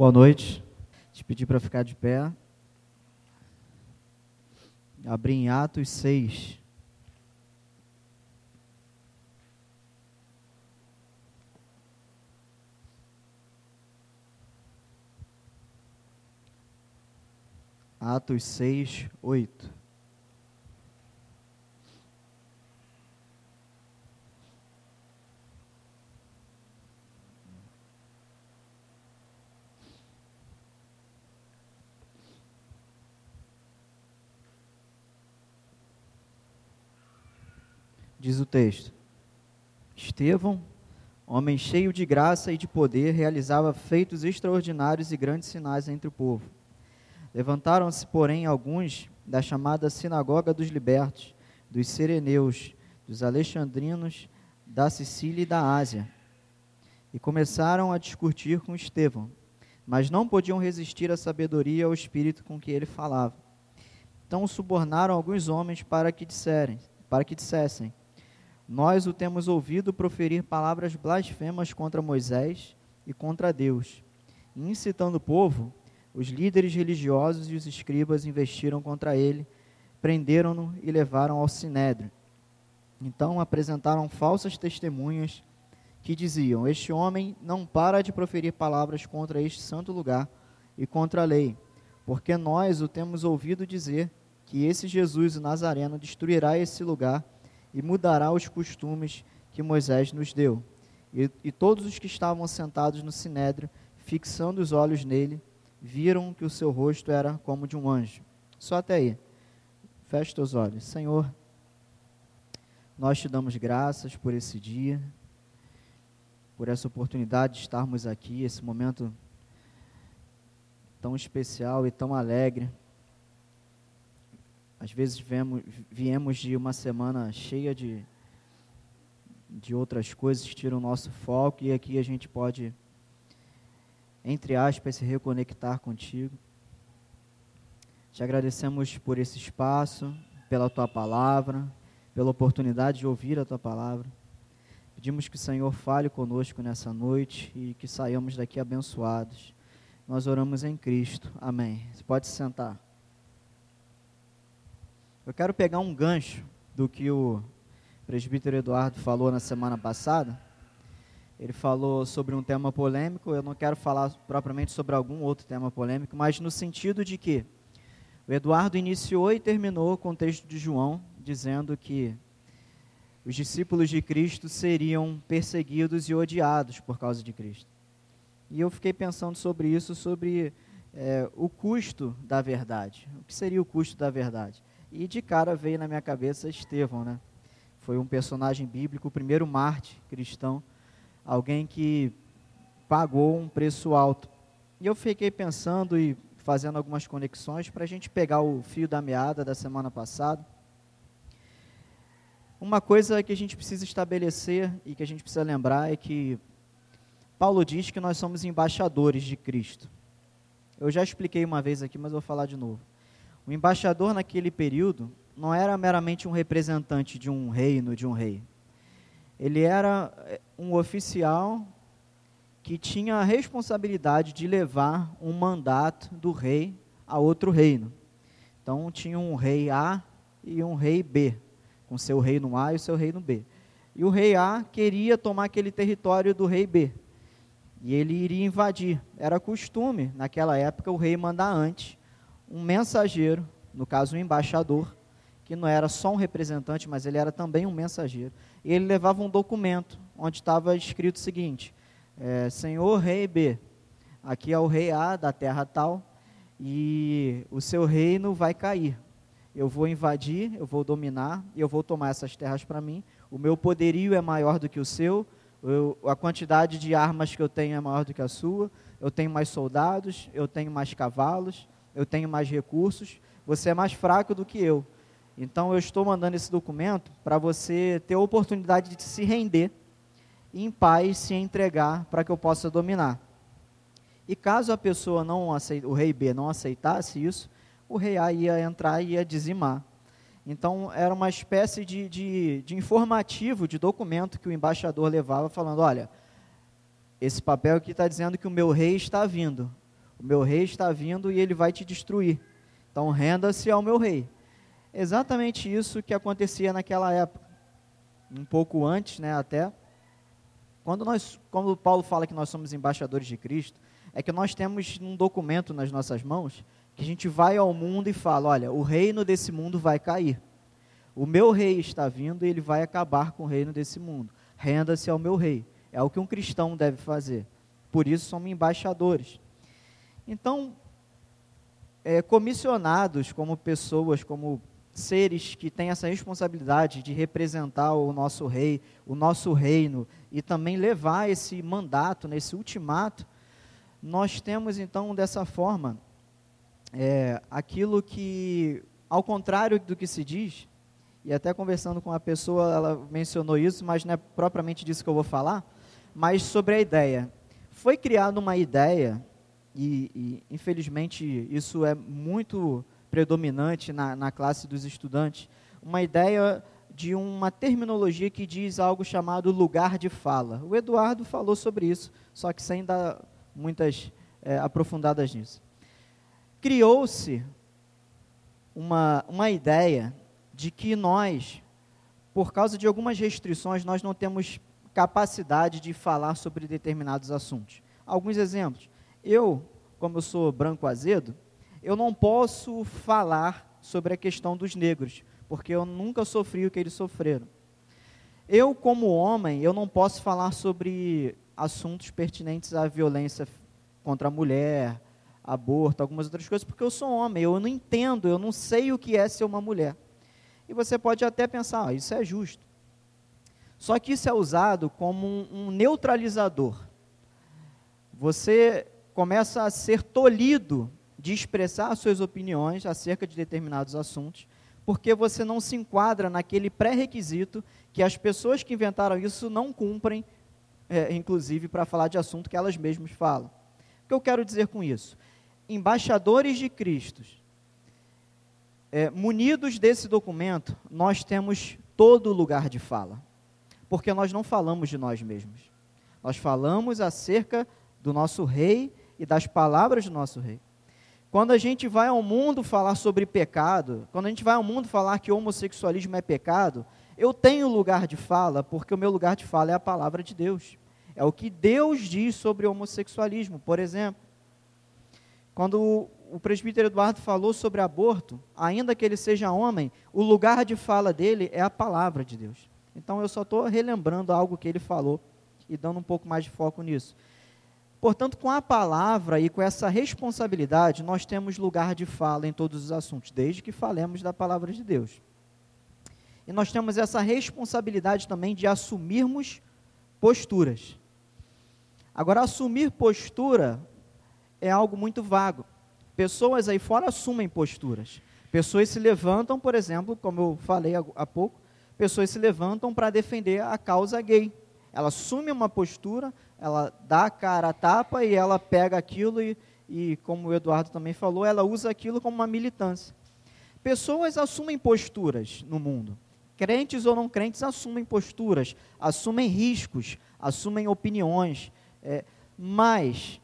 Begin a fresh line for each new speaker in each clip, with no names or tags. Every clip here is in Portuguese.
Boa noite. Te pedir para ficar de pé. Abrir em Atos 6. Atos 6, 8. Diz o texto: Estevão, homem cheio de graça e de poder, realizava feitos extraordinários e grandes sinais entre o povo. Levantaram-se, porém, alguns da chamada Sinagoga dos Libertos, dos Sireneus, dos Alexandrinos, da Sicília e da Ásia, e começaram a discutir com Estevão, mas não podiam resistir à sabedoria e ao espírito com que ele falava. Então subornaram alguns homens para que disserem, para que dissessem: nós o temos ouvido proferir palavras blasfemas contra Moisés e contra Deus. incitando o povo, os líderes religiosos e os escribas investiram contra ele, prenderam-no e levaram ao sinédrio. Então apresentaram falsas testemunhas que diziam: Este homem não para de proferir palavras contra este santo lugar e contra a lei, porque nós o temos ouvido dizer que esse Jesus o Nazareno destruirá esse lugar e mudará os costumes que Moisés nos deu. E, e todos os que estavam sentados no sinédrio, fixando os olhos nele, viram que o seu rosto era como de um anjo. Só até aí. Feche teus olhos. Senhor, nós te damos graças por esse dia, por essa oportunidade de estarmos aqui, esse momento tão especial e tão alegre às vezes viemos, viemos de uma semana cheia de, de outras coisas que tiram o nosso foco e aqui a gente pode, entre aspas, se reconectar contigo. Te agradecemos por esse espaço, pela tua palavra, pela oportunidade de ouvir a tua palavra. Pedimos que o Senhor fale conosco nessa noite e que saiamos daqui abençoados. Nós oramos em Cristo. Amém. Você pode se sentar. Eu quero pegar um gancho do que o presbítero Eduardo falou na semana passada. Ele falou sobre um tema polêmico, eu não quero falar propriamente sobre algum outro tema polêmico, mas no sentido de que o Eduardo iniciou e terminou com o texto de João, dizendo que os discípulos de Cristo seriam perseguidos e odiados por causa de Cristo. E eu fiquei pensando sobre isso, sobre é, o custo da verdade. O que seria o custo da verdade? E de cara veio na minha cabeça Estevão, né? Foi um personagem bíblico, o primeiro Marte cristão, alguém que pagou um preço alto. E eu fiquei pensando e fazendo algumas conexões para a gente pegar o fio da meada da semana passada. Uma coisa que a gente precisa estabelecer e que a gente precisa lembrar é que Paulo diz que nós somos embaixadores de Cristo. Eu já expliquei uma vez aqui, mas vou falar de novo. O embaixador naquele período não era meramente um representante de um reino, de um rei. Ele era eh, um oficial que tinha a responsabilidade de levar um mandato do rei a outro reino. Então tinha um rei A e um rei B, com seu reino A e seu reino B. E o rei A queria tomar aquele território do rei B. E ele iria invadir. Era costume, naquela época, o rei mandar antes um mensageiro, no caso um embaixador, que não era só um representante, mas ele era também um mensageiro. E ele levava um documento onde estava escrito o seguinte: é, Senhor Rei B, aqui é o rei A da terra tal, e o seu reino vai cair. Eu vou invadir, eu vou dominar, eu vou tomar essas terras para mim. O meu poderio é maior do que o seu, eu, a quantidade de armas que eu tenho é maior do que a sua, eu tenho mais soldados, eu tenho mais cavalos, eu tenho mais recursos, você é mais fraco do que eu. Então eu estou mandando esse documento para você ter a oportunidade de se render e em paz se entregar para que eu possa dominar. E caso a pessoa não aceite, o rei B não aceitasse isso, o rei A ia entrar e ia dizimar. Então era uma espécie de, de, de informativo, de documento que o embaixador levava, falando: olha, esse papel aqui está dizendo que o meu rei está vindo O meu rei está vindo e ele vai te destruir. Então renda-se ao meu rei. Exatamente isso que acontecia naquela época. Um pouco antes, né, até. Quando nós, quando Paulo fala que nós somos embaixadores de Cristo, é que nós temos um documento nas nossas mãos que a gente vai ao mundo e fala, olha, o reino desse mundo vai cair. O meu rei está vindo e ele vai acabar com o reino desse mundo. Renda-se ao meu rei. É o que um cristão deve fazer. Por isso somos embaixadores. Então, é, comissionados como pessoas, como seres que têm essa responsabilidade de representar o nosso rei, o nosso reino, e também levar esse mandato, nesse ultimato, nós temos então dessa forma é, aquilo que, ao contrário do que se diz, e até conversando com a pessoa, ela mencionou isso, mas não é propriamente disso que eu vou falar, mas sobre a ideia. Foi criada uma ideia, e, e infelizmente isso é muito predominante na, na classe dos estudantes, uma ideia de uma terminologia que diz algo chamado lugar de fala. O Eduardo falou sobre isso, só que sem dar muitas é, aprofundadas nisso. Criou-se uma, uma ideia de que nós, por causa de algumas restrições, nós não temos capacidade de falar sobre determinados assuntos. Alguns exemplos. Eu, como eu sou branco azedo, eu não posso falar sobre a questão dos negros, porque eu nunca sofri o que eles sofreram. Eu, como homem, eu não posso falar sobre assuntos pertinentes à violência contra a mulher, aborto, algumas outras coisas, porque eu sou homem, eu não entendo, eu não sei o que é ser uma mulher. E você pode até pensar, ah, isso é justo. Só que isso é usado como um, um neutralizador. Você começa a ser tolhido de expressar suas opiniões acerca de determinados assuntos, porque você não se enquadra naquele pré-requisito que as pessoas que inventaram isso não cumprem, é, inclusive para falar de assunto que elas mesmas falam. O que eu quero dizer com isso? Embaixadores de Cristo, é, munidos desse documento, nós temos todo lugar de fala, porque nós não falamos de nós mesmos, nós falamos acerca do nosso rei e das palavras do nosso rei. Quando a gente vai ao mundo falar sobre pecado, quando a gente vai ao mundo falar que homossexualismo é pecado, eu tenho lugar de fala, porque o meu lugar de fala é a palavra de Deus. É o que Deus diz sobre homossexualismo, por exemplo. Quando o presbítero Eduardo falou sobre aborto, ainda que ele seja homem, o lugar de fala dele é a palavra de Deus. Então eu só estou relembrando algo que ele falou e dando um pouco mais de foco nisso. Portanto, com a palavra e com essa responsabilidade, nós temos lugar de fala em todos os assuntos, desde que falemos da palavra de Deus. E nós temos essa responsabilidade também de assumirmos posturas. Agora, assumir postura é algo muito vago. Pessoas aí fora assumem posturas. Pessoas se levantam, por exemplo, como eu falei há pouco, pessoas se levantam para defender a causa gay. Ela assume uma postura, ela dá a cara a tapa e ela pega aquilo e, e, como o Eduardo também falou, ela usa aquilo como uma militância. Pessoas assumem posturas no mundo. Crentes ou não crentes assumem posturas, assumem riscos, assumem opiniões. É, mas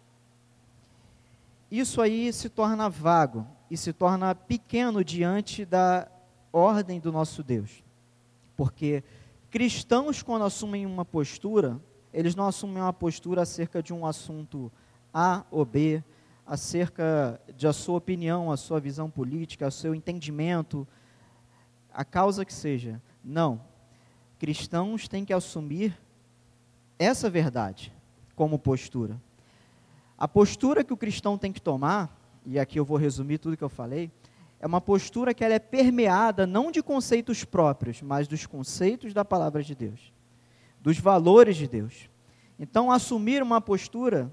isso aí se torna vago e se torna pequeno diante da ordem do nosso Deus. Porque cristãos, quando assumem uma postura, eles não assumem uma postura acerca de um assunto A ou B, acerca de a sua opinião, a sua visão política, o seu entendimento, a causa que seja. Não. Cristãos têm que assumir essa verdade como postura. A postura que o cristão tem que tomar, e aqui eu vou resumir tudo que eu falei, é uma postura que ela é permeada não de conceitos próprios, mas dos conceitos da palavra de Deus dos valores de Deus. Então, assumir uma postura,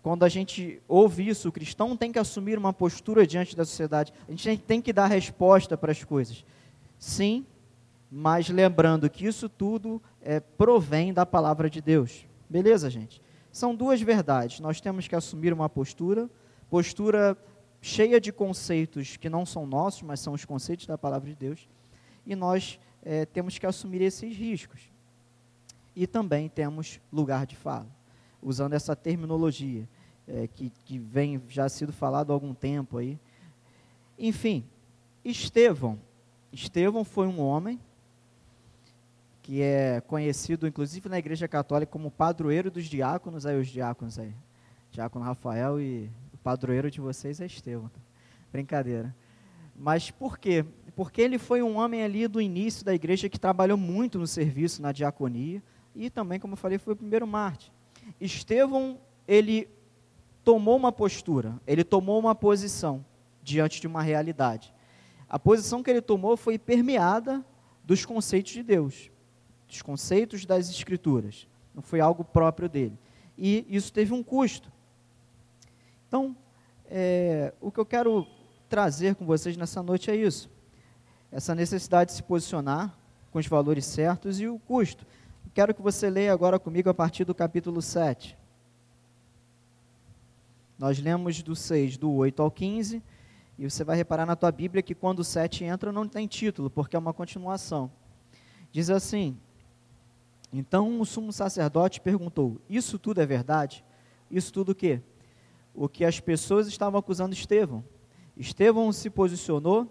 quando a gente ouve isso, o cristão tem que assumir uma postura diante da sociedade, a gente tem que dar resposta para as coisas. Sim, mas lembrando que isso tudo é, provém da palavra de Deus. Beleza, gente? São duas verdades. Nós temos que assumir uma postura, postura cheia de conceitos que não são nossos, mas são os conceitos da palavra de Deus, e nós é, temos que assumir esses riscos e também temos lugar de fala, usando essa terminologia. é, que, que vem já sido falado há algum tempo aí. Enfim, Estevão. Estevão foi um homem que é conhecido, inclusive na Igreja Católica, como padroeiro dos diáconos. Aí os diáconos aí, diácono Rafael e o padroeiro de vocês é Estevão. Brincadeira. Mas por quê? Porque ele foi um homem ali do início da igreja que trabalhou muito no serviço, na diaconia, e também, como eu falei, foi o primeiro Marte. Estevão, ele tomou uma postura, ele tomou uma posição diante de uma realidade. A posição que ele tomou foi permeada dos conceitos de Deus, dos conceitos das Escrituras. Não foi algo próprio dele. E isso teve um custo. Então, é, o que eu quero trazer com vocês nessa noite é isso. Essa necessidade de se posicionar com os valores certos e o custo. Quero que você leia agora comigo a partir do capítulo 7. Nós lemos do 6, do 8 ao 15, e você vai reparar na tua Bíblia que quando o 7 entra não tem título, porque é uma continuação. Diz assim: Então o sumo sacerdote perguntou: Isso tudo é verdade? Isso tudo o quê? O que as pessoas estavam acusando Estevão. Estevão se posicionou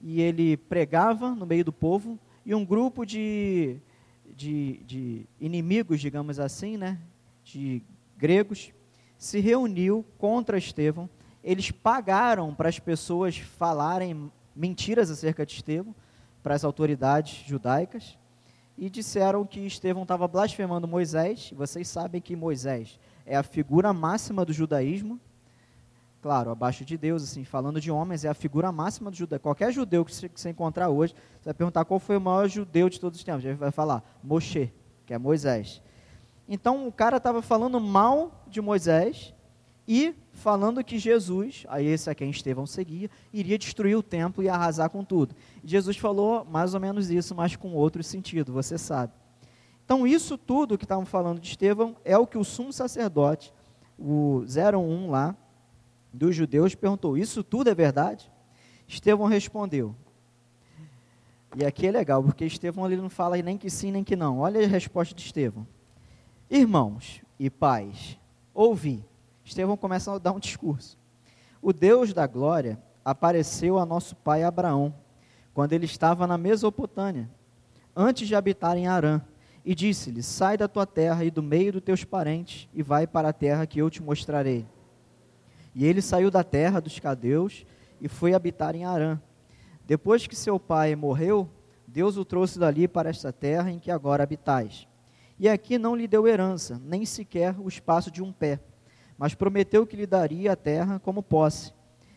e ele pregava no meio do povo, e um grupo de, de, de inimigos, digamos assim, né, de gregos, se reuniu contra Estevão. Eles pagaram para as pessoas falarem mentiras acerca de Estevão, para as autoridades judaicas, e disseram que Estevão estava blasfemando Moisés. Vocês sabem que Moisés é a figura máxima do judaísmo, claro, abaixo de Deus, assim, falando de homens, é a figura máxima do judeu. Qualquer judeu que você, encontrar hoje, você vai perguntar qual foi o maior judeu de todos os tempos. Ele vai falar Moshe, que é Moisés. Então o cara estava falando mal de Moisés e falando que Jesus, aí esse é quem Estevão seguia, iria destruir o templo e arrasar com tudo. Jesus falou mais ou menos isso, mas com outro sentido, você sabe. Então isso tudo que estavam falando de Estevão é o que o sumo sacerdote, o 01 lá, dos judeus perguntou: Isso tudo é verdade? Estevão respondeu. E aqui é legal, porque Estevão ele não fala nem que sim nem que não. Olha a resposta de Estevão. Irmãos e pais, ouvi. Estevão começa a dar um discurso. O Deus da glória apareceu a nosso pai Abraão, quando ele estava na Mesopotâmia, antes de habitar em Arã, e disse-lhe: Sai da tua terra e do meio dos teus parentes, e vai para a terra que eu te mostrarei. E ele saiu da terra dos cadeus e foi habitar em Arã. Depois que seu pai morreu, Deus o trouxe dali para esta terra em que agora habitais. E aqui não lhe deu herança, nem sequer o espaço de um pé, mas prometeu que lhe daria a terra como posse,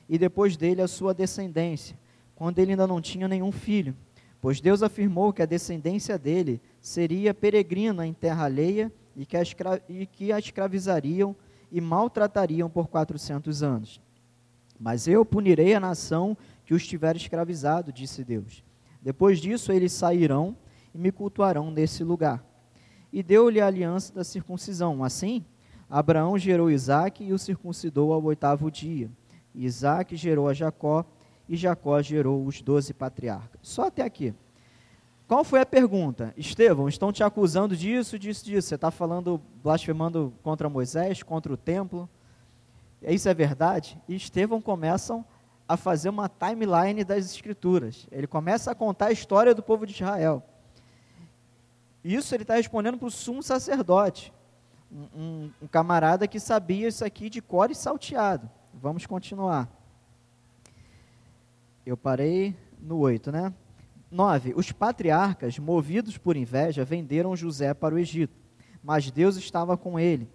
e depois dele a sua descendência, quando ele ainda não tinha nenhum filho. Pois Deus afirmou que a descendência dele seria peregrina em terra alheia e que a, escra e que a escravizariam e maltratariam por quatrocentos anos. Mas eu punirei a nação que os tiver escravizado, disse Deus. Depois disso eles sairão e me cultuarão nesse lugar. E deu-lhe a aliança da circuncisão. Assim, Abraão gerou Isaque e o circuncidou ao oitavo dia. Isaque gerou a Jacó e Jacó gerou os doze patriarcas. Só até aqui. Qual foi a pergunta? Estevão, estão te acusando disso, disso, disso. Você está falando, blasfemando contra Moisés, contra o templo. Isso é verdade? E Estevão começam a fazer uma timeline das escrituras. Ele começa a contar a história do povo de Israel. Isso ele está respondendo para o sumo sacerdote, um, um, um, camarada que sabia isso aqui de cor e salteado. Vamos continuar. Eu parei no 8, né? 9. Os patriarcas, movidos por inveja, venderam José para o Egito, mas Deus estava com ele.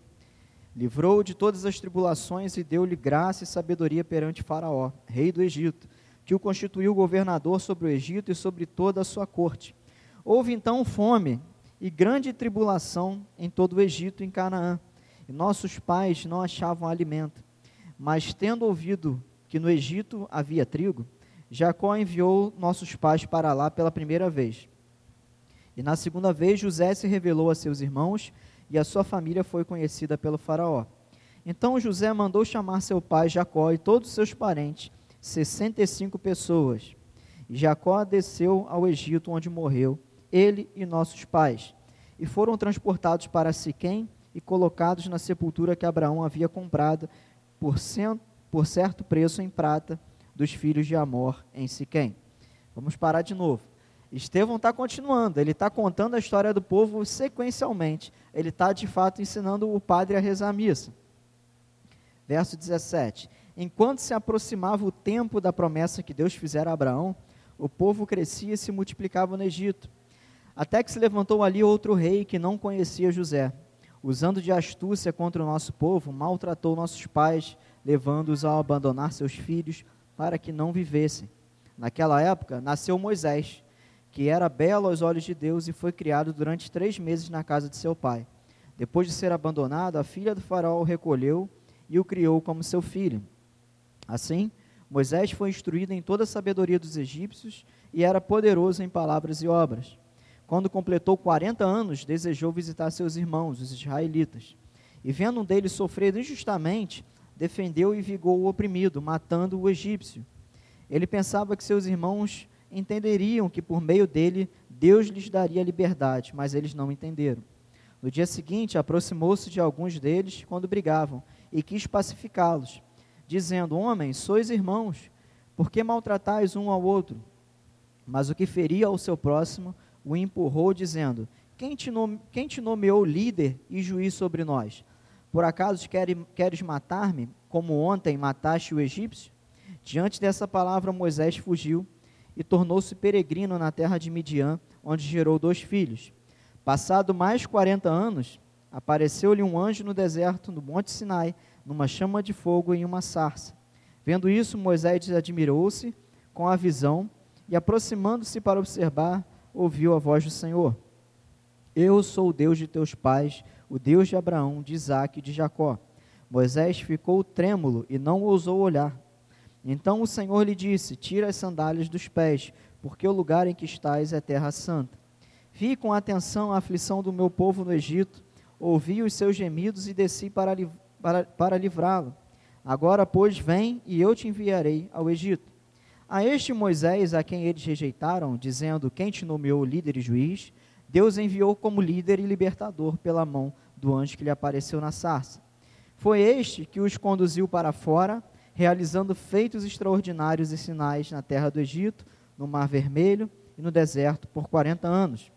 Livrou-o de todas as tribulações e deu-lhe graça e sabedoria perante Faraó, rei do Egito, que o constituiu governador sobre o Egito e sobre toda a sua corte. Houve então fome e grande tribulação em todo o Egito e em Canaã, e nossos pais não achavam alimento. Mas tendo ouvido que no Egito havia trigo, Jacó enviou nossos pais para lá pela primeira vez. E na segunda vez, José se revelou a seus irmãos e a sua família foi conhecida pelo Faraó. Então José mandou chamar seu pai Jacó e todos seus parentes, sessenta e cinco pessoas. E Jacó desceu ao Egito, onde morreu, ele e nossos pais, e foram transportados para Siquém, e colocados na sepultura que Abraão havia comprado por, cento, por certo preço em prata dos filhos de Amor em Siquém. Vamos parar de novo. Estevão está continuando, ele está contando a história do povo sequencialmente. Ele está, de fato, ensinando o padre a rezar a missa. Verso 17: Enquanto se aproximava o tempo da promessa que Deus fizera a Abraão, o povo crescia e se multiplicava no Egito. Até que se levantou ali outro rei que não conhecia José. Usando de astúcia contra o nosso povo, maltratou nossos pais, levando-os a abandonar seus filhos para que não vivessem. Naquela época, nasceu Moisés que era belo aos olhos de Deus e foi criado durante três meses na casa de seu pai. Depois de ser abandonado, a filha do faraó o recolheu e o criou como seu filho. Assim, Moisés foi instruído em toda a sabedoria dos egípcios e era poderoso em palavras e obras. Quando completou 40 anos, desejou visitar seus irmãos, os israelitas. E vendo um deles sofrer injustamente, defendeu e vigou o oprimido, matando o egípcio. Ele pensava que seus irmãos entenderiam que por meio dele Deus lhes daria liberdade, mas eles não entenderam. No dia seguinte, aproximou-se de alguns deles quando brigavam e quis pacificá-los, dizendo: Homens, sois irmãos, por que maltratais um ao outro? Mas o que feria ao seu próximo o empurrou, dizendo: Quem te, nome, quem te nomeou líder e juiz sobre nós? Por acaso queres matar-me, como ontem mataste o egípcio? Diante dessa palavra, Moisés fugiu e tornou-se peregrino na terra de Midian, onde gerou dois filhos. Passado mais quarenta anos, apareceu-lhe um anjo no deserto, no monte Sinai, numa chama de fogo e em uma sarça. Vendo isso, Moisés admirou-se com a visão e, aproximando-se para observar, ouviu a voz do Senhor. Eu sou o Deus de teus pais, o Deus de Abraão, de Isaque e de Jacó. Moisés ficou trêmulo e não ousou olhar. Então o Senhor lhe disse: Tira as sandálias dos pés, porque o lugar em que estás é terra santa. Vi com atenção a aflição do meu povo no Egito, ouvi os seus gemidos e desci para, para, para livrá-lo. Agora, pois, vem e eu te enviarei ao Egito. A este Moisés, a quem eles rejeitaram, dizendo: Quem te nomeou líder e juiz, Deus enviou como líder e libertador pela mão do anjo que lhe apareceu na sarça. Foi este que os conduziu para fora realizando feitos extraordinários e sinais na terra do Egito, no Mar Vermelho e no deserto por 40 anos.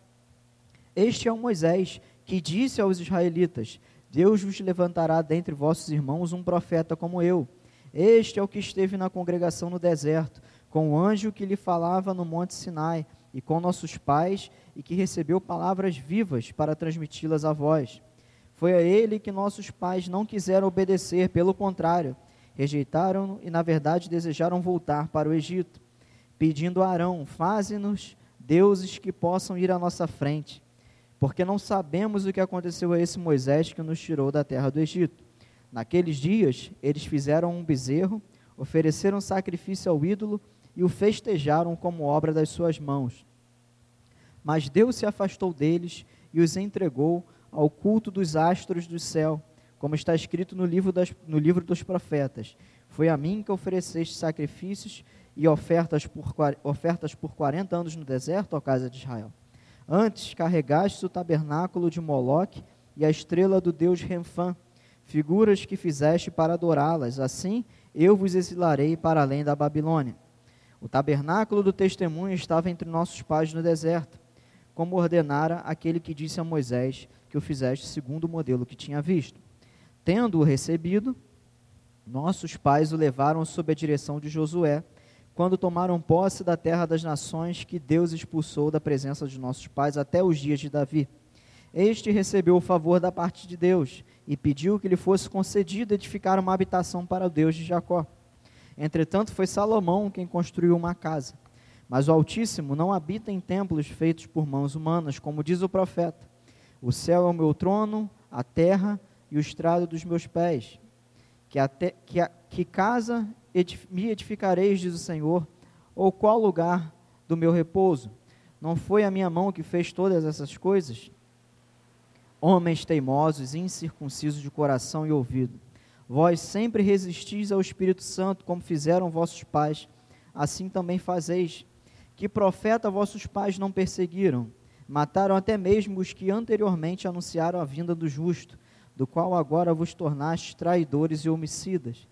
Este é o Moisés que disse aos israelitas: Deus vos levantará dentre vossos irmãos um profeta como eu. Este é o que esteve na congregação no deserto, com o anjo que lhe falava no monte Sinai, e com nossos pais, e que recebeu palavras vivas para transmiti-las a vós. Foi a ele que nossos pais não quiseram obedecer, pelo contrário, rejeitaram e, na verdade, desejaram voltar para o Egito, pedindo a Arão: Faze-nos deuses que possam ir à nossa frente, porque não sabemos o que aconteceu a esse Moisés que nos tirou da terra do Egito. Naqueles dias, eles fizeram um bezerro, ofereceram sacrifício ao ídolo e o festejaram como obra das suas mãos. Mas Deus se afastou deles e os entregou ao culto dos astros do céu como está escrito no livro, das, no livro dos profetas: Foi a mim que ofereceste sacrifícios e ofertas por, ofertas por 40 anos no deserto, ó casa de Israel. Antes carregaste o tabernáculo de Moloque e a estrela do deus Renfã, figuras que fizeste para adorá-las. Assim eu vos exilarei para além da Babilônia. O tabernáculo do testemunho estava entre nossos pais no deserto, como ordenara aquele que disse a Moisés que o fizeste segundo o modelo que tinha visto. Tendo-o recebido, nossos pais o levaram sob a direção de Josué, quando tomaram posse da terra das nações que Deus expulsou da presença de nossos pais até os dias de Davi. Este recebeu o favor da parte de Deus e pediu que lhe fosse concedido edificar uma habitação para o Deus de Jacó. Entretanto, foi Salomão quem construiu uma casa. Mas o Altíssimo não habita em templos feitos por mãos humanas, como diz o profeta. O céu é o meu trono, a terra e o estrado dos meus pés. Que, até, que, que casa edif, me edificareis, diz o Senhor, ou qual lugar do meu repouso? Não foi a minha mão que fez todas essas coisas? Homens teimosos, incircuncisos de coração e ouvido, vós sempre resistis ao Espírito Santo, como fizeram vossos pais, assim também fazeis. Que profeta vossos pais não perseguiram? Mataram até mesmo os que anteriormente anunciaram a vinda do justo do qual agora vos tornastes traidores e homicidas.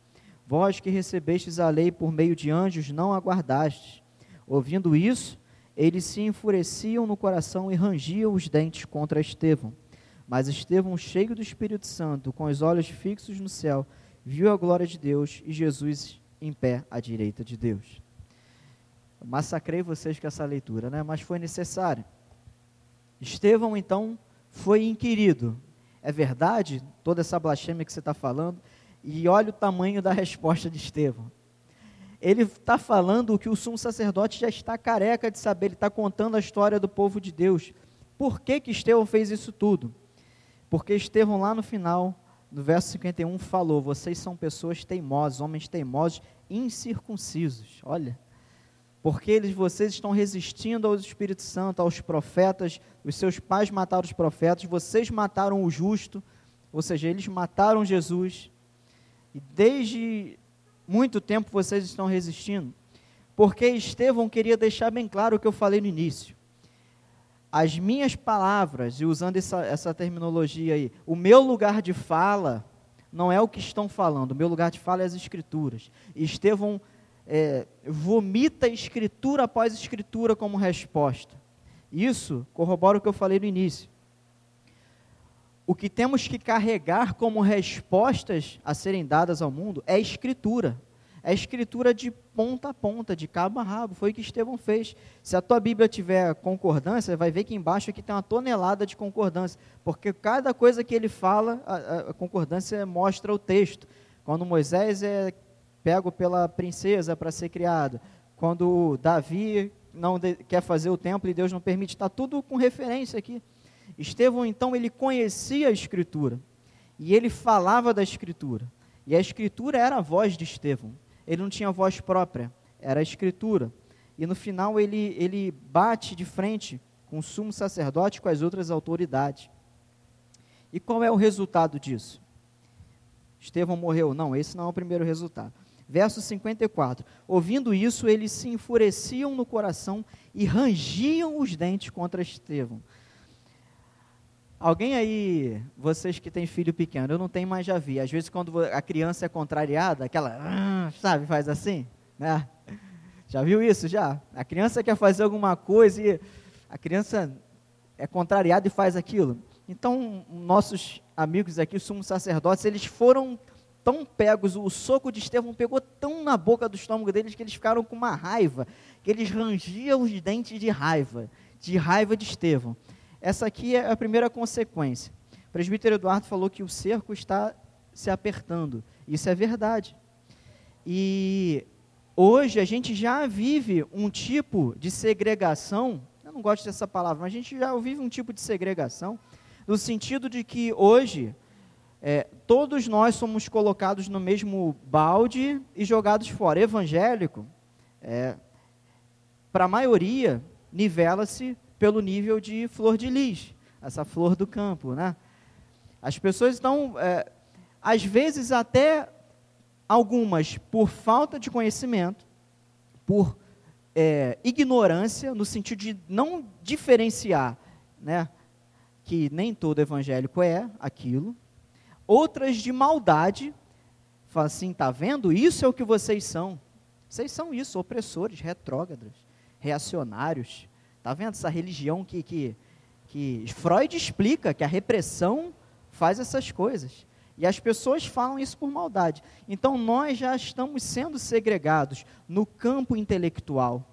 Vós que recebestes a lei por meio de anjos, não aguardastes. Ouvindo isso, eles se enfureciam no coração e rangiam os dentes contra Estevão. Mas Estevão, cheio do Espírito Santo, com os olhos fixos no céu, viu a glória de Deus e Jesus em pé à direita de Deus. Massacrei vocês com essa leitura, né? mas foi necessário. Estevão, então, foi inquirido é verdade toda essa blasfêmia que você está falando? E olha o tamanho da resposta de Estevão. Ele está falando que o sumo sacerdote já está careca de saber, ele está contando a história do povo de Deus. Por que, que Estevão fez isso tudo? Porque Estevão, lá no final, no verso 51, falou: Vocês são pessoas teimosas, homens teimosos, incircuncisos. Olha, porque eles, vocês estão resistindo ao Espírito Santo, aos profetas, os seus pais mataram os profetas, vocês mataram o justo, ou seja, eles mataram Jesus, e desde muito tempo vocês estão resistindo, porque Estevão queria deixar bem claro o que eu falei no início. As minhas palavras, e usando essa, essa terminologia aí, o meu lugar de fala não é o que estão falando, o meu lugar de fala é as Escrituras. E Estevão é, vomita escritura após escritura como resposta. Isso corrobora o que eu falei no início. O que temos que carregar como respostas a serem dadas ao mundo é escritura. É escritura de ponta a ponta, de cabo a rabo. Foi o que Estevão fez. Se a tua Bíblia tiver concordância, vai ver que embaixo aqui tem uma tonelada de concordância. Porque cada coisa que ele fala, a, a concordância mostra o texto. Quando Moisés é pego pela princesa para ser criado. Quando Davi não quer fazer o templo e Deus não permite, está tudo com referência aqui. Estevão, então, ele conhecia a Escritura e ele falava da Escritura. E a Escritura era a voz de Estevão. Ele não tinha voz própria, era a Escritura. E no final ele, ele bate de frente com o sumo sacerdote com as outras autoridades. E qual é o resultado disso? Estevão morreu? Não, esse não é o primeiro resultado. Verso 54. Ouvindo isso, eles se enfureciam no coração e rangiam os dentes contra Estevão. Alguém aí, vocês que têm filho pequeno, eu não tenho, mas já vi. Às vezes, quando a criança é contrariada, aquela, ah", sabe, faz assim, né? Já viu isso? Já? A criança quer fazer alguma coisa e a criança é contrariada e faz aquilo. Então, nossos amigos aqui, os sumos sacerdotes, eles foram tão pegos, o soco de Estevão pegou tão na boca do estômago deles que eles ficaram com uma raiva, que eles rangiam os dentes de raiva, de raiva de Estevão. Essa aqui é a primeira consequência. O presbítero Eduardo falou que o cerco está se apertando. Isso é verdade. E hoje a gente já vive um tipo de segregação, eu não gosto dessa palavra, mas a gente já vive um tipo de segregação, no sentido de que hoje é, todos nós somos colocados no mesmo balde e jogados fora. Evangélico, é, para a maioria, nivela-se pelo nível de flor de lis, essa flor do campo, né? As pessoas estão, é, às vezes até algumas por falta de conhecimento, por é, ignorância, no sentido de não diferenciar, né? Que nem todo evangélico é aquilo, outras de maldade. Fala assim, tá vendo? Isso é o que vocês são. Vocês são isso, opressores, retrógrados, reacionários. Tá vendo essa religião que, que, que Freud explica que a repressão faz essas coisas. E as pessoas falam isso por maldade. Então nós já estamos sendo segregados no campo intelectual,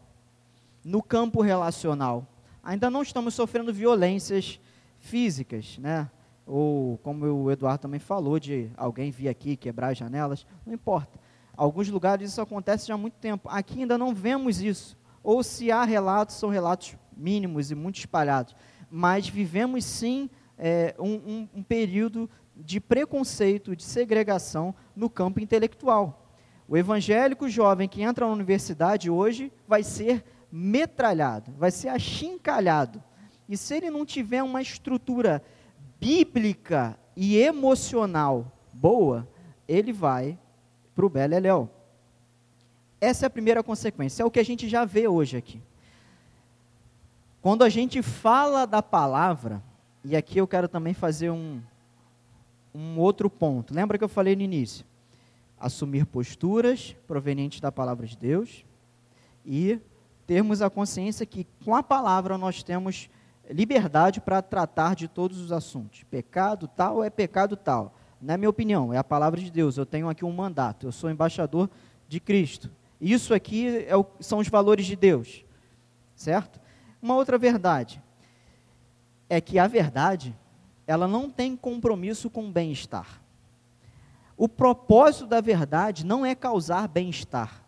no campo relacional. Ainda não estamos sofrendo violências físicas, né? Ou como o Eduardo também falou, de alguém vir aqui quebrar as janelas, não importa. Alguns lugares isso acontece já há muito tempo. Aqui ainda não vemos isso. Ou se há relatos, são relatos mínimos e muito espalhados. Mas vivemos sim é, um, um, um período de preconceito, de segregação no campo intelectual. O evangélico jovem que entra na universidade hoje vai ser metralhado, vai ser achincalhado. E se ele não tiver uma estrutura bíblica e emocional boa, ele vai para o Beleléu. Essa é a primeira consequência, é o que a gente já vê hoje aqui. Quando a gente fala da palavra, e aqui eu quero também fazer um, um outro ponto. Lembra que eu falei no início? Assumir posturas provenientes da palavra de Deus e termos a consciência que com a palavra nós temos liberdade para tratar de todos os assuntos. Pecado tal é pecado tal. Não é minha opinião, é a palavra de Deus. Eu tenho aqui um mandato, eu sou embaixador de Cristo. Isso aqui é o, são os valores de Deus, certo? Uma outra verdade é que a verdade, ela não tem compromisso com o bem-estar. O propósito da verdade não é causar bem-estar.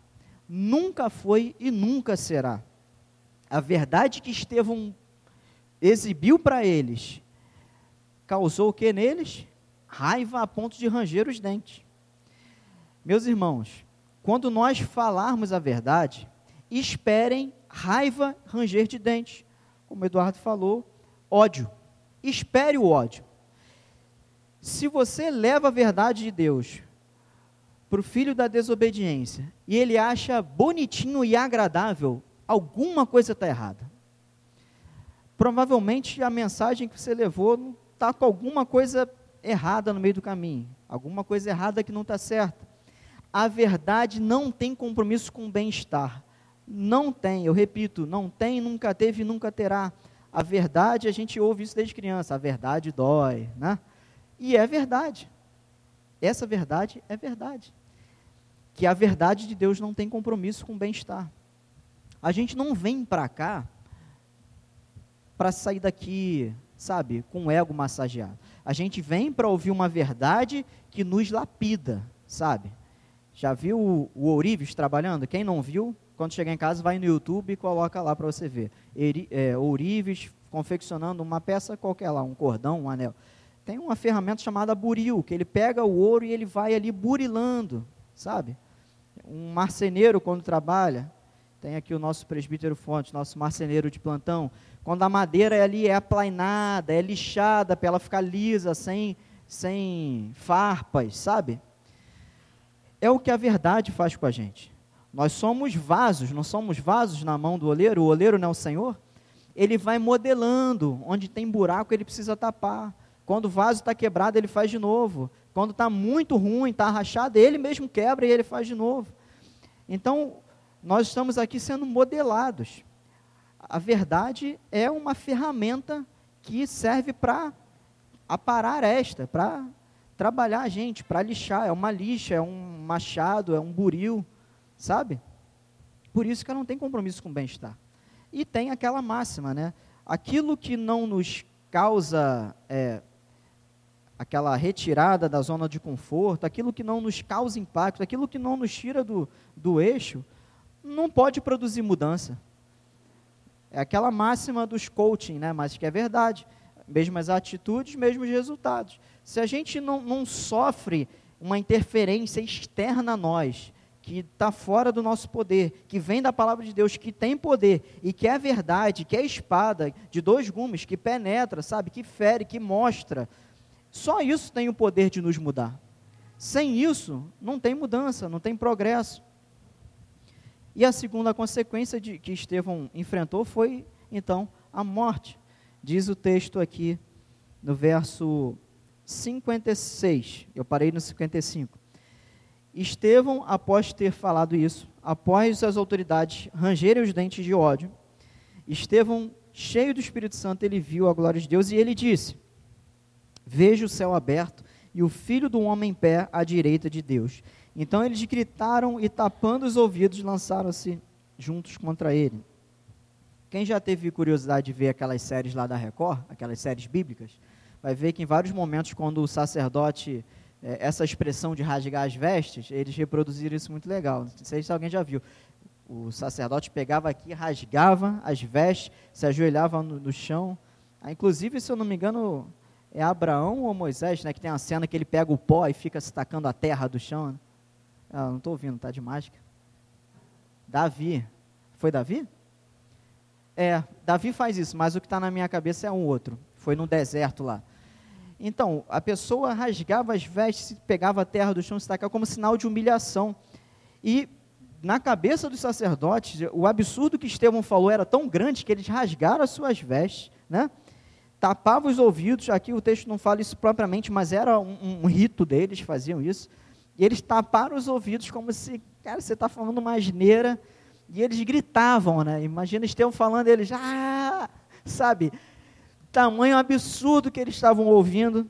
Nunca foi e nunca será. A verdade que Estevão exibiu para eles causou o que neles? Raiva a ponto de ranger os dentes. Meus irmãos, quando nós falarmos a verdade, esperem raiva, ranger de dentes. Como Eduardo falou, ódio. Espere o ódio. Se você leva a verdade de Deus para o filho da desobediência e ele acha bonitinho e agradável, alguma coisa está errada. Provavelmente a mensagem que você levou está com alguma coisa errada no meio do caminho, alguma coisa errada que não está certa a verdade não tem compromisso com o bem-estar. Não tem, eu repito, não tem, nunca teve e nunca terá. A verdade, a gente ouve isso desde criança, a verdade dói, né? E é verdade. Essa verdade é verdade. Que a verdade de Deus não tem compromisso com o bem-estar. A gente não vem para cá para sair daqui, sabe, com o ego massageado. A gente vem para ouvir uma verdade que nos lapida, sabe? Já viu o, Ourives trabalhando? Quem não viu, quando chegar em casa, vai no YouTube e coloca lá para você ver. Eri, é, Ourives confeccionando uma peça qualquer lá, um cordão, um anel. Tem uma ferramenta chamada buril, que ele pega o ouro e ele vai ali burilando, sabe? Um marceneiro, quando trabalha, tem aqui o nosso presbítero Fonte, nosso marceneiro de plantão. Quando a madeira ali é aplainada, é lixada para ela ficar lisa, sem, sem farpas, sabe? é o que a verdade faz com a gente. Nós somos vasos, não somos vasos na mão do oleiro, o oleiro não é o Senhor. Ele vai modelando, onde tem buraco ele precisa tapar. Quando o vaso está quebrado, ele faz de novo. Quando está muito ruim, está rachado, ele mesmo quebra e ele faz de novo. Então, nós estamos aqui sendo modelados. A verdade é uma ferramenta que serve para aparar esta, para trabalhar a gente, para lixar. É uma lixa, é um machado, é um buril, sabe? Por isso que ela não tem compromisso com o bem-estar. E tem aquela máxima, né? Aquilo que não nos causa é, aquela retirada da zona de conforto, aquilo que não nos causa impacto, aquilo que não nos tira do, do eixo, não pode produzir mudança. É aquela máxima dos coaching, né? mas que é verdade. Mesmas atitudes, mesmos resultados. Se a gente não, não sofre uma interferência externa a nós, que está fora do nosso poder, que vem da palavra de Deus, que tem poder e que é verdade, que é espada de dois gumes, que penetra, sabe, que fere, que mostra. Só isso tem o poder de nos mudar. Sem isso, não tem mudança, não tem progresso. E a segunda consequência de, que Estevão enfrentou foi, então, a morte. Diz o texto aqui, no verso 56. Eu parei no 55. Estevão, após ter falado isso, após as autoridades rangerem os dentes de ódio, Estevão, cheio do Espírito Santo, ele viu a glória de Deus e ele disse: Vejo o céu aberto e o filho do homem em pé à direita de Deus. Então eles gritaram e, tapando os ouvidos, lançaram-se juntos contra ele. Quem já teve curiosidade de ver aquelas séries lá da Record, aquelas séries bíblicas, vai ver que em vários momentos, quando o sacerdote, é, essa expressão de rasgar as vestes, eles reproduziram isso muito legal. Não sei se alguém já viu. O sacerdote pegava aqui, rasgava as vestes, se ajoelhava no, no chão. Ah, inclusive, se eu não me engano, é Abraão ou Moisés, né, que tem a cena que ele pega o pó e fica se tacando a terra do chão. Né? Ah, não estou ouvindo, tá de mágica. Davi. Foi Davi? É, Davi faz isso, mas o que está na minha cabeça é um outro. Foi no deserto lá. Então, a pessoa rasgava as vestes, pegava a terra do chão, se tacava como sinal de humilhação. E na cabeça dos sacerdotes, o absurdo que Estevão falou era tão grande que eles rasgaram as suas vestes, né? tapava os ouvidos, aqui o texto não fala isso propriamente, mas era um, um rito deles, faziam isso, e eles taparam os ouvidos como se, cara, você está falando uma asneira, e eles gritavam, né? Imagina Estevão falando, eles, ah, sabe, tamanho absurdo que eles estavam ouvindo,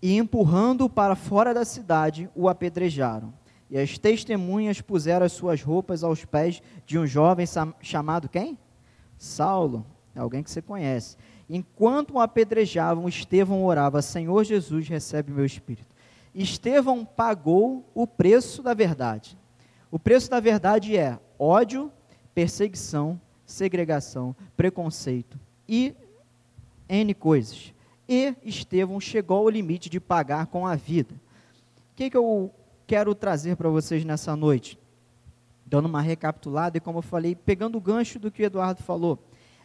e empurrando-o para fora da cidade, o apedrejaram. E as testemunhas puseram as suas roupas aos pés de um jovem chamado quem? Saulo, alguém que você conhece. Enquanto o apedrejavam, Estevão orava: Senhor Jesus, recebe meu espírito. Estevão pagou o preço da verdade. O preço da verdade é ódio, perseguição, segregação, preconceito e N coisas. E Estevão chegou ao limite de pagar com a vida. O que, que eu quero trazer para vocês nessa noite? Dando uma recapitulada e, como eu falei, pegando o gancho do que o Eduardo falou,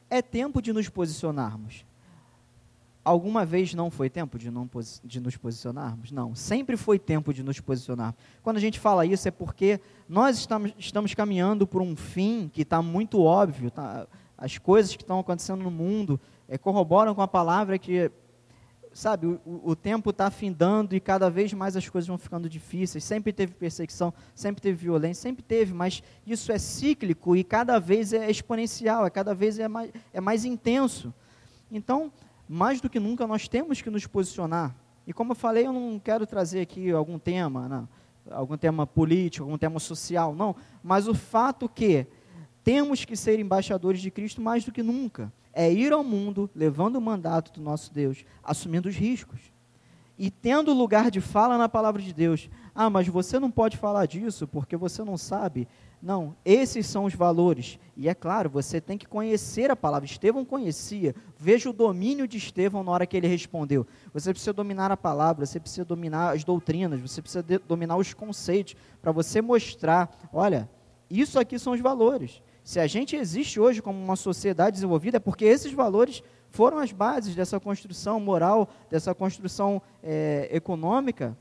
é tempo de nos posicionarmos. Alguma vez não foi tempo de, não, de nos posicionarmos? Não, sempre foi tempo de nos posicionar. Quando a gente fala isso é porque nós estamos, estamos caminhando por um fim que está muito óbvio. Tá? As coisas que estão acontecendo no mundo é, corroboram com a palavra que, sabe, o, o tempo está afindando e cada vez mais as coisas vão ficando difíceis. Sempre teve perseguição, sempre teve violência, sempre teve, mas isso é cíclico e cada vez é exponencial, é cada vez é mais, é mais intenso. Então, mais do que nunca nós temos que nos posicionar. E como eu falei, eu não quero trazer aqui algum tema, não, algum tema político, algum tema social, não, mas o fato que temos que ser embaixadores de Cristo mais do que nunca. É ir ao mundo levando o mandato do nosso Deus, assumindo os riscos. E tendo lugar de fala na palavra de Deus. Ah, mas você não pode falar disso porque você não sabe. Não, esses são os valores. E é claro, você tem que conhecer a palavra. Estevão conhecia. Veja o domínio de Estevão na hora que ele respondeu. Você precisa dominar a palavra, você precisa dominar as doutrinas, você precisa dominar os conceitos para você mostrar, olha, isso aqui são os valores. Se a gente existe hoje como uma sociedade desenvolvida, é porque esses valores foram as bases dessa construção moral, dessa construção é, econômica.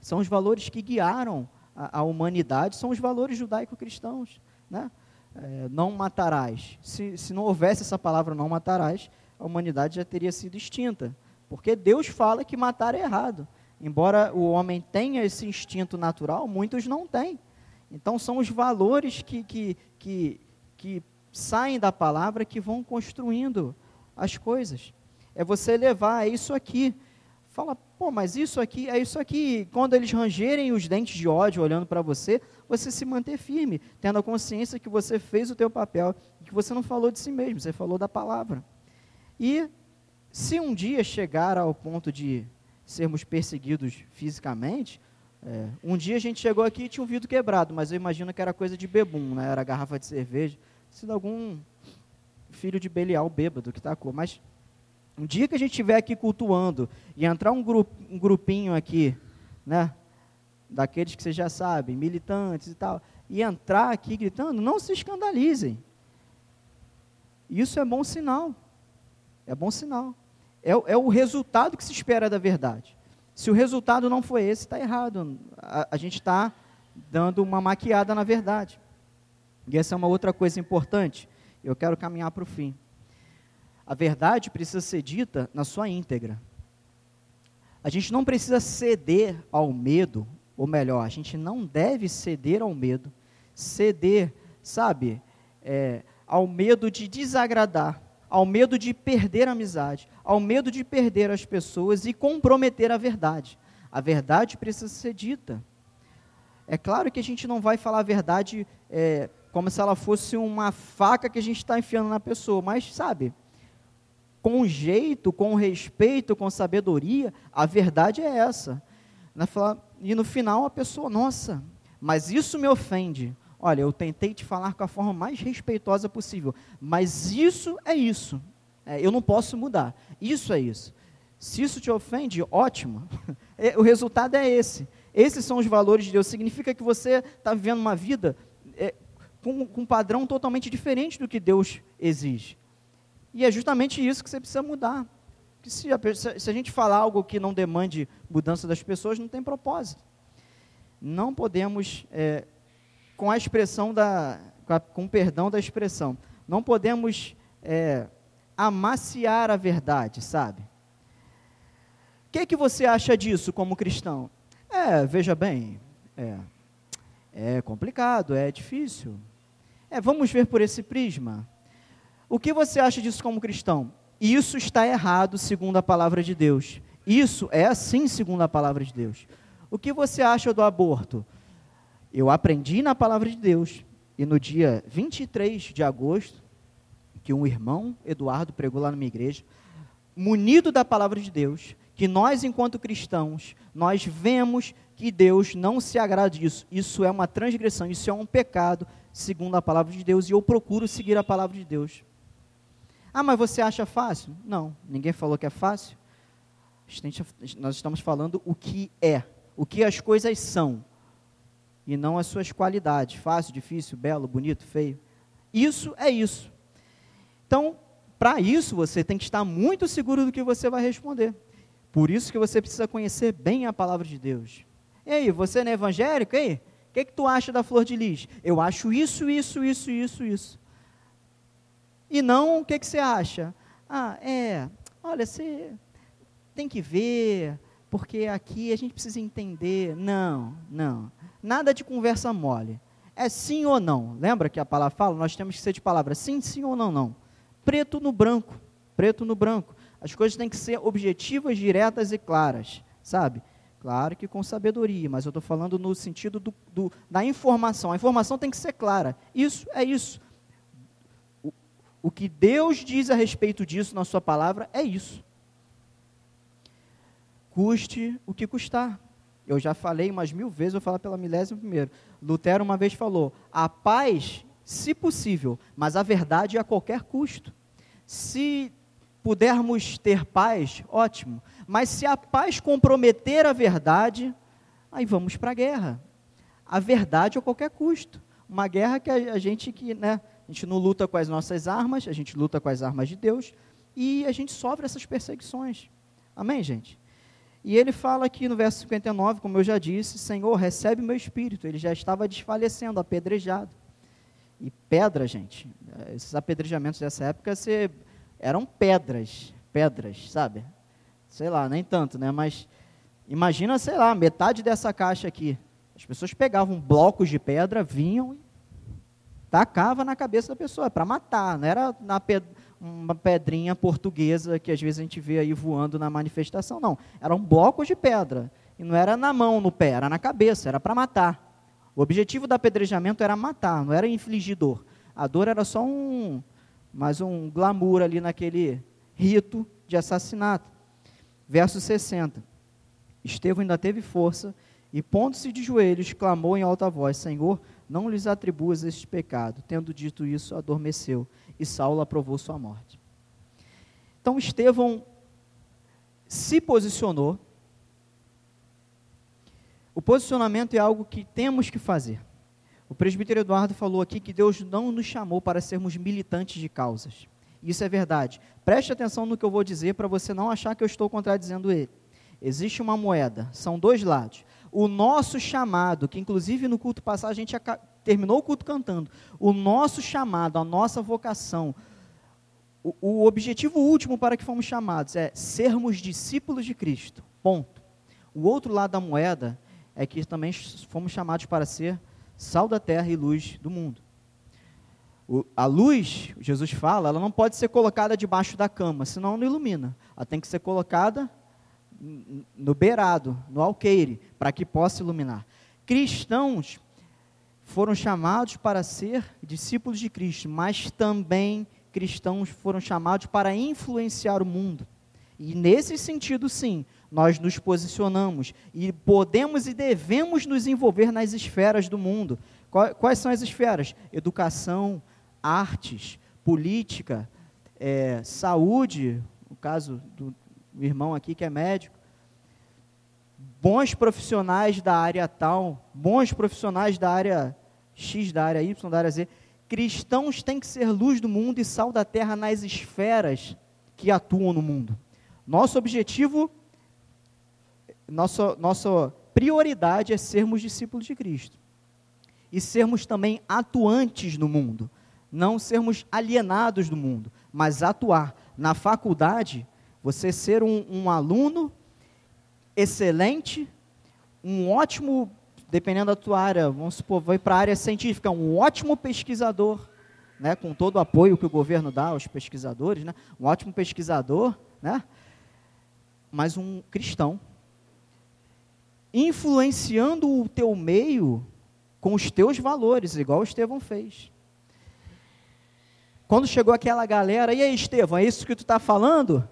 São os valores que guiaram a, a humanidade são os valores judaico-cristãos. Né? É, não matarás. Se, se não houvesse essa palavra não matarás, a humanidade já teria sido extinta. Porque Deus fala que matar é errado. Embora o homem tenha esse instinto natural, muitos não têm. Então são os valores que, que, que, que saem da palavra que vão construindo as coisas. É você levar isso aqui fala, pô, mas isso aqui, é isso aqui. Quando eles rangerem os dentes de ódio olhando para você, você se manter firme, tendo a consciência que você fez o teu papel, que você não falou de si mesmo, você falou da palavra. E se um dia chegar ao ponto de sermos perseguidos fisicamente, é, um dia a gente chegou aqui e tinha um vidro quebrado, mas eu imagino que era coisa de bebum, né? era garrafa de cerveja, sido algum filho de Belial bêbado que tacou, mas um dia que a gente estiver aqui cultuando e entrar um, grupo, um grupinho aqui, né, daqueles que você já sabe, militantes e tal, e entrar aqui gritando, não se escandalizem. Isso é bom sinal. É bom sinal. É, é o resultado que se espera da verdade. Se o resultado não foi esse, está errado. A, a gente está dando uma maquiada na verdade. E essa é uma outra coisa importante. Eu quero caminhar para o fim. A verdade precisa ser dita na sua íntegra. A gente não precisa ceder ao medo, ou melhor, a gente não deve ceder ao medo, ceder, sabe, é, ao medo de desagradar, ao medo de perder a amizade, ao medo de perder as pessoas e comprometer a verdade. A verdade precisa ser dita. É claro que a gente não vai falar a verdade é, como se ela fosse uma faca que a gente está enfiando na pessoa, mas sabe, com jeito, com respeito, com sabedoria, a verdade é essa. E no final a pessoa, nossa, mas isso me ofende. Olha, eu tentei te falar com a forma mais respeitosa possível, mas isso é isso. É, eu não posso mudar. Isso é isso. Se isso te ofende, ótimo. É, o resultado é esse. Esses são os valores de Deus. Significa que você está vivendo uma vida é, com, com um padrão totalmente diferente do que Deus exige. E é justamente isso que você precisa mudar. Que se, a, se a gente falar algo que não demande mudança das pessoas, não tem propósito. Não podemos, é, com a expressão da, com, a, com perdão da expressão, não podemos é, amaciar a verdade, sabe? O que, que você acha disso como cristão? É, veja bem, é, é complicado, é difícil. É, vamos ver por esse prisma. O que você acha disso como cristão? Isso está errado segundo a palavra de Deus. Isso é assim segundo a palavra de Deus. O que você acha do aborto? Eu aprendi na palavra de Deus. E no dia 23 de agosto, que um irmão, Eduardo, pregou lá na minha igreja, munido da palavra de Deus, que nós, enquanto cristãos, nós vemos que Deus não se agrada disso. Isso é uma transgressão, isso é um pecado, segundo a palavra de Deus, e eu procuro seguir a palavra de Deus. Ah, mas você acha fácil? Não, ninguém falou que é fácil. Nós estamos falando o que é, o que as coisas são, e não as suas qualidades, fácil, difícil, belo, bonito, feio. Isso é isso. Então, para isso, você tem que estar muito seguro do que você vai responder. Por isso que você precisa conhecer bem a palavra de Deus. E aí, você não é evangélico? E aí, que, que tu acha da flor de lis? Eu acho isso, isso, isso, isso, isso. E não o que, que você acha? Ah, é, olha, você tem que ver, porque aqui a gente precisa entender. Não, não. Nada de conversa mole. É sim ou não. Lembra que a palavra fala? Nós temos que ser de palavra sim, sim ou não, não preto no branco, preto no branco. As coisas têm que ser objetivas, diretas e claras, sabe? Claro que com sabedoria, mas eu estou falando no sentido do, do, da informação. A informação tem que ser clara. Isso é isso. O, o que Deus diz a respeito disso na sua palavra é isso. Custe o que custar. Eu já falei umas mil vezes, vou falar pela milésima primeiro. Lutero uma vez falou: a paz se possível, mas a verdade é a qualquer custo. Se pudermos ter paz, ótimo, mas se a paz comprometer a verdade, aí vamos para a guerra. A verdade a qualquer custo. Uma guerra que a, gente que, né, a gente não luta com as nossas armas, a gente luta com as armas de Deus e a gente sofre essas perseguições. Amém, gente? E ele fala aqui no verso 59, como eu já disse, Senhor, recebe meu espírito. Ele já estava desfalecendo, apedrejado. E pedra, gente, esses apedrejamentos dessa época se, eram pedras, pedras, sabe? Sei lá, nem tanto, né? Mas imagina, sei lá, metade dessa caixa aqui. As pessoas pegavam blocos de pedra, vinham e tacava na cabeça da pessoa, para matar, não era na uma pedrinha portuguesa que às vezes a gente vê aí voando na manifestação, não. Eram blocos de pedra. E não era na mão, no pé, era na cabeça, era para matar. O objetivo do apedrejamento era matar, não era infligir dor. A dor era só um, mais um glamour ali naquele rito de assassinato. Verso 60. Estevão ainda teve força e, pondo-se de joelhos, clamou em alta voz: Senhor, não lhes atribuas este pecado. Tendo dito isso, adormeceu e Saulo aprovou sua morte. Então, Estevão se posicionou o posicionamento é algo que temos que fazer. O presbítero Eduardo falou aqui que Deus não nos chamou para sermos militantes de causas. Isso é verdade. Preste atenção no que eu vou dizer para você não achar que eu estou contradizendo ele. Existe uma moeda, são dois lados. O nosso chamado, que inclusive no culto passado a gente terminou o culto cantando, o nosso chamado, a nossa vocação, o, o objetivo último para que fomos chamados é sermos discípulos de Cristo. Ponto. O outro lado da moeda é que também fomos chamados para ser sal da terra e luz do mundo. O, a luz, Jesus fala, ela não pode ser colocada debaixo da cama, senão não ilumina. Ela tem que ser colocada no beirado, no alqueire, para que possa iluminar. Cristãos foram chamados para ser discípulos de Cristo, mas também cristãos foram chamados para influenciar o mundo. E nesse sentido, sim, nós nos posicionamos e podemos e devemos nos envolver nas esferas do mundo. Quais são as esferas? Educação, artes, política, é, saúde, no caso do irmão aqui que é médico, bons profissionais da área tal, bons profissionais da área X, da área Y, da área Z. Cristãos têm que ser luz do mundo e sal da terra nas esferas que atuam no mundo. Nosso objetivo nossa, nossa prioridade é sermos discípulos de Cristo. E sermos também atuantes no mundo. Não sermos alienados do mundo, mas atuar. na faculdade, você ser um, um aluno excelente, um ótimo, dependendo da tua área, vamos supor, vai para a área científica, um ótimo pesquisador, né, com todo o apoio que o governo dá aos pesquisadores, né, um ótimo pesquisador, né, mas um cristão, influenciando o teu meio com os teus valores, igual o Estevão fez. Quando chegou aquela galera, e aí Estevão, é isso que tu está falando?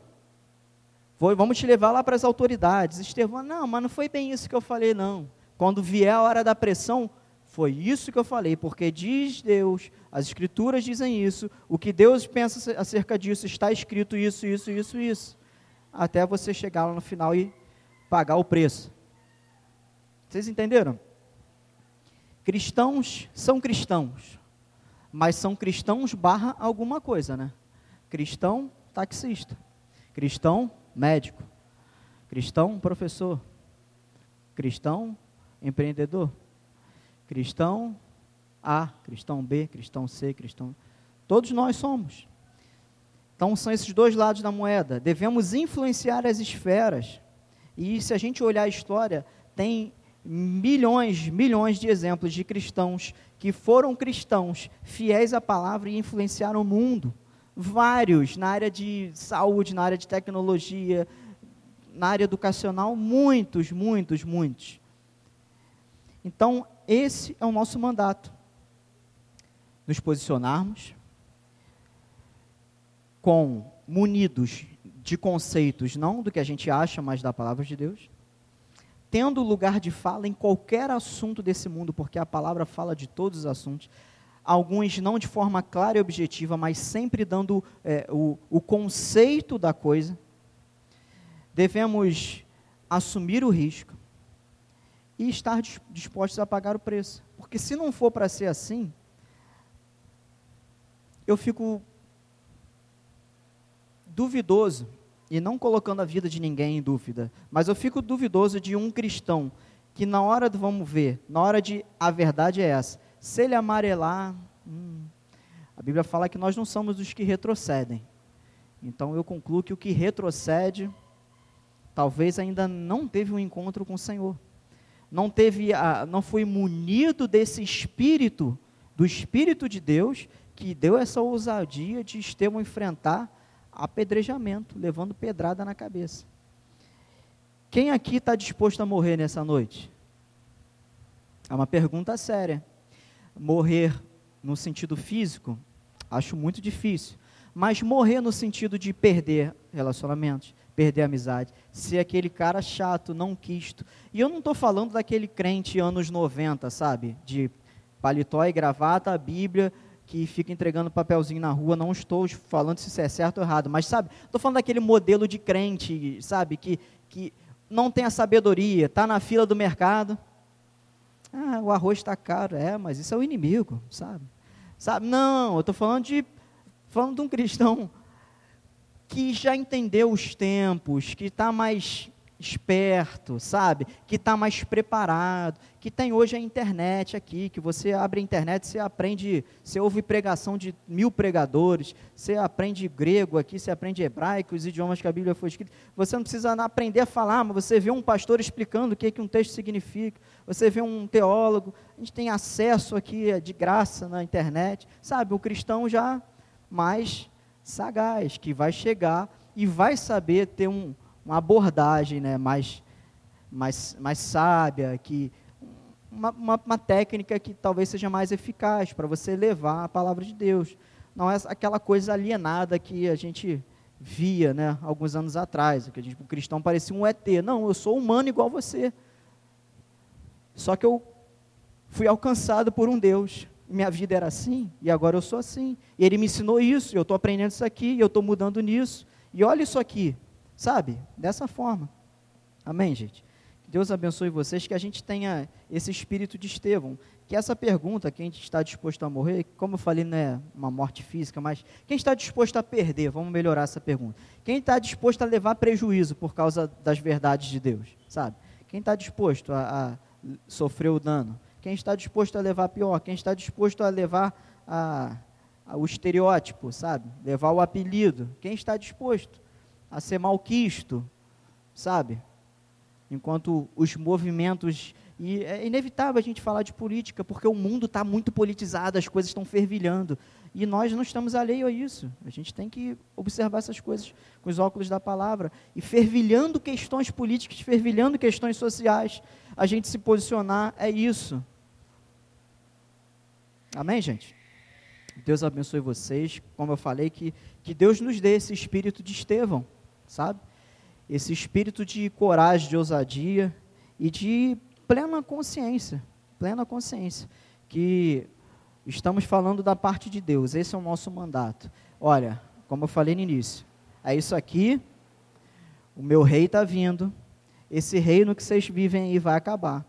Vou, vamos te levar lá para as autoridades. Estevão, não, mas não foi bem isso que eu falei, não. Quando vier a hora da pressão, foi isso que eu falei, porque diz Deus, as escrituras dizem isso, o que Deus pensa acerca disso, está escrito isso, isso, isso, isso. Até você chegar lá no final e pagar o preço. Vocês entenderam? Cristãos são cristãos, mas são cristãos barra alguma coisa, né? Cristão taxista, cristão médico, cristão professor, cristão empreendedor, cristão A, cristão B, cristão C, cristão. Todos nós somos. Então são esses dois lados da moeda. Devemos influenciar as esferas. E se a gente olhar a história, tem milhões, milhões de exemplos de cristãos que foram cristãos, fiéis à palavra e influenciaram o mundo vários na área de saúde, na área de tecnologia, na área educacional, muitos, muitos, muitos. Então, esse é o nosso mandato. Nos posicionarmos com munidos de conceitos, não do que a gente acha, mas da palavra de Deus, tendo lugar de fala em qualquer assunto desse mundo, porque a palavra fala de todos os assuntos, alguns não de forma clara e objetiva, mas sempre dando é, o, o conceito da coisa. Devemos assumir o risco e estar dispostos a pagar o preço. Porque se não for para ser assim, eu fico duvidoso, e não colocando a vida de ninguém em dúvida, mas eu fico duvidoso de um cristão que na hora do vamos ver, na hora de a verdade é essa, se ele amarelar, hum, a Bíblia fala que nós não somos os que retrocedem. Então eu concluo que o que retrocede, talvez ainda não teve um encontro com o Senhor. Não teve, a, não foi munido desse espírito, do Espírito de Deus, que deu essa ousadia de Estevão enfrentar apedrejamento, levando pedrada na cabeça. Quem aqui está disposto a morrer nessa noite? É uma pergunta séria morrer no sentido físico, acho muito difícil. Mas morrer no sentido de perder relacionamentos, perder amizade, ser aquele cara chato, não quisto. E eu não estou falando daquele crente anos 90, sabe? De paletó e gravata, a Bíblia, que fica entregando papelzinho na rua. Não estou falando se isso é certo ou errado, mas sabe? Estou falando daquele modelo de crente, sabe? Que, que não tem a sabedoria, está na fila do mercado ah, o arroz está caro. É, mas isso é o inimigo, sabe? Sabe? Não, eu estou falando de, falando de um cristão que já entendeu os tempos, que está mais esperto, sabe? Que está mais preparado, que tem hoje a internet aqui, que você abre a internet, você aprende, você ouve pregação de mil pregadores, você aprende grego aqui, você aprende hebraico, os idiomas que a Bíblia foi escrita. Você não precisa aprender a falar, mas você vê um pastor explicando o que, é que um texto significa, você vê um teólogo, a gente tem acesso aqui é de graça na internet, sabe? O cristão já mais sagaz, que vai chegar e vai saber ter um, uma abordagem né, mais, mais, mais sábia, que uma, uma, uma técnica que talvez seja mais eficaz para você levar a palavra de Deus. Não é aquela coisa alienada que a gente via né, alguns anos atrás, que a gente, o cristão parecia um ET. Não, eu sou humano igual você. Só que eu fui alcançado por um Deus. Minha vida era assim e agora eu sou assim. E ele me ensinou isso, eu estou aprendendo isso aqui, eu estou mudando nisso. E olha isso aqui, Sabe? Dessa forma. Amém, gente? Que Deus abençoe vocês, que a gente tenha esse espírito de Estevão. Que essa pergunta, quem está disposto a morrer, como eu falei, não é uma morte física, mas quem está disposto a perder? Vamos melhorar essa pergunta. Quem está disposto a levar prejuízo por causa das verdades de Deus? Sabe? Quem está disposto a, a sofrer o dano? Quem está disposto a levar pior? Quem está disposto a levar a, o estereótipo, sabe? Levar o apelido. Quem está disposto a ser malquisto, sabe? Enquanto os movimentos. E é inevitável a gente falar de política, porque o mundo está muito politizado, as coisas estão fervilhando. E nós não estamos alheios a isso. A gente tem que observar essas coisas com os óculos da palavra. E fervilhando questões políticas, fervilhando questões sociais, a gente se posicionar é isso. Amém, gente? Deus abençoe vocês. Como eu falei, que, que Deus nos dê esse espírito de Estevão, sabe? Esse espírito de coragem, de ousadia e de plena consciência. Plena consciência. Que estamos falando da parte de Deus, esse é o nosso mandato. Olha, como eu falei no início, é isso aqui, o meu rei está vindo, esse reino que vocês vivem aí vai acabar,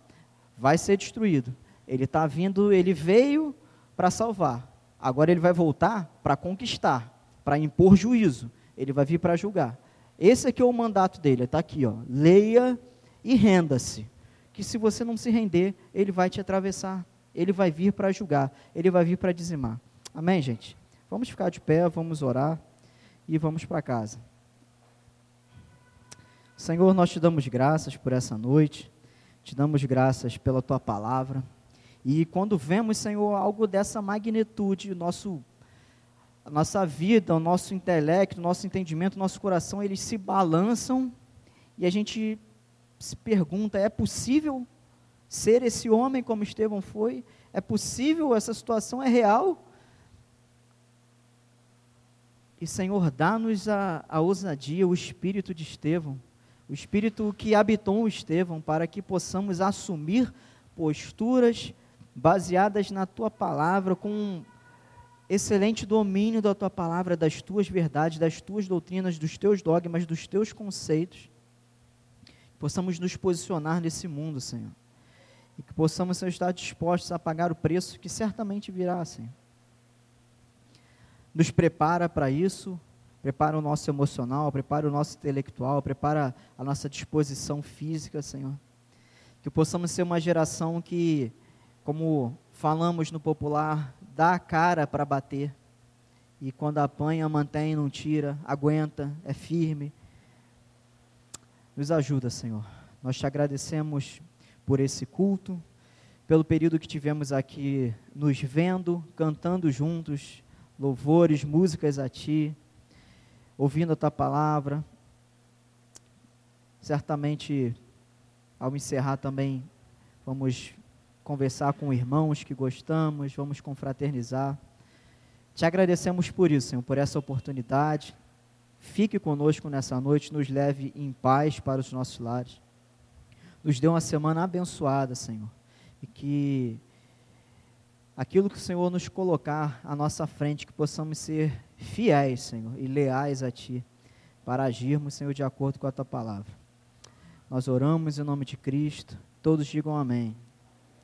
vai ser destruído. Ele está vindo, ele veio para salvar, agora ele vai voltar para conquistar, para impor juízo, ele vai vir para julgar. Esse aqui é o mandato dele, está aqui, ó. Leia e renda-se. Que se você não se render, ele vai te atravessar. Ele vai vir para julgar, ele vai vir para dizimar. Amém, gente? Vamos ficar de pé, vamos orar e vamos para casa. Senhor, nós te damos graças por essa noite, te damos graças pela tua palavra. E quando vemos, Senhor, algo dessa magnitude, o nosso, a nossa vida, o nosso intelecto, o nosso entendimento, o nosso coração, eles se balançam e a gente se pergunta: é possível ser esse homem como Estevão foi? É possível? Essa situação é real? E, Senhor, dá-nos a, a ousadia, o espírito de Estevão, o espírito que habitou o Estevão, para que possamos assumir posturas baseadas na tua palavra, com excelente domínio da tua palavra, das tuas verdades, das tuas doutrinas, dos teus dogmas, dos teus conceitos. Possamos nos posicionar nesse mundo, Senhor e que possamos estar dispostos a pagar o preço que certamente virá, Senhor. Nos prepara para isso, prepara o nosso emocional, prepara o nosso intelectual, prepara a nossa disposição física, Senhor. Que possamos ser uma geração que, como falamos no popular, dá a cara para bater. E quando apanha, mantém, não tira, aguenta, é firme. Nos ajuda, Senhor. Nós te agradecemos por esse culto, pelo período que tivemos aqui nos vendo, cantando juntos, louvores, músicas a Ti, ouvindo a Tua palavra. Certamente, ao encerrar também, vamos conversar com irmãos que gostamos, vamos confraternizar. Te agradecemos por isso, Senhor, por essa oportunidade. Fique conosco nessa noite, nos leve em paz para os nossos lares nos dê uma semana abençoada, Senhor. E que aquilo que o Senhor nos colocar à nossa frente, que possamos ser fiéis, Senhor, e leais a Ti, para agirmos, Senhor, de acordo com a Tua palavra. Nós oramos em nome de Cristo, todos digam amém.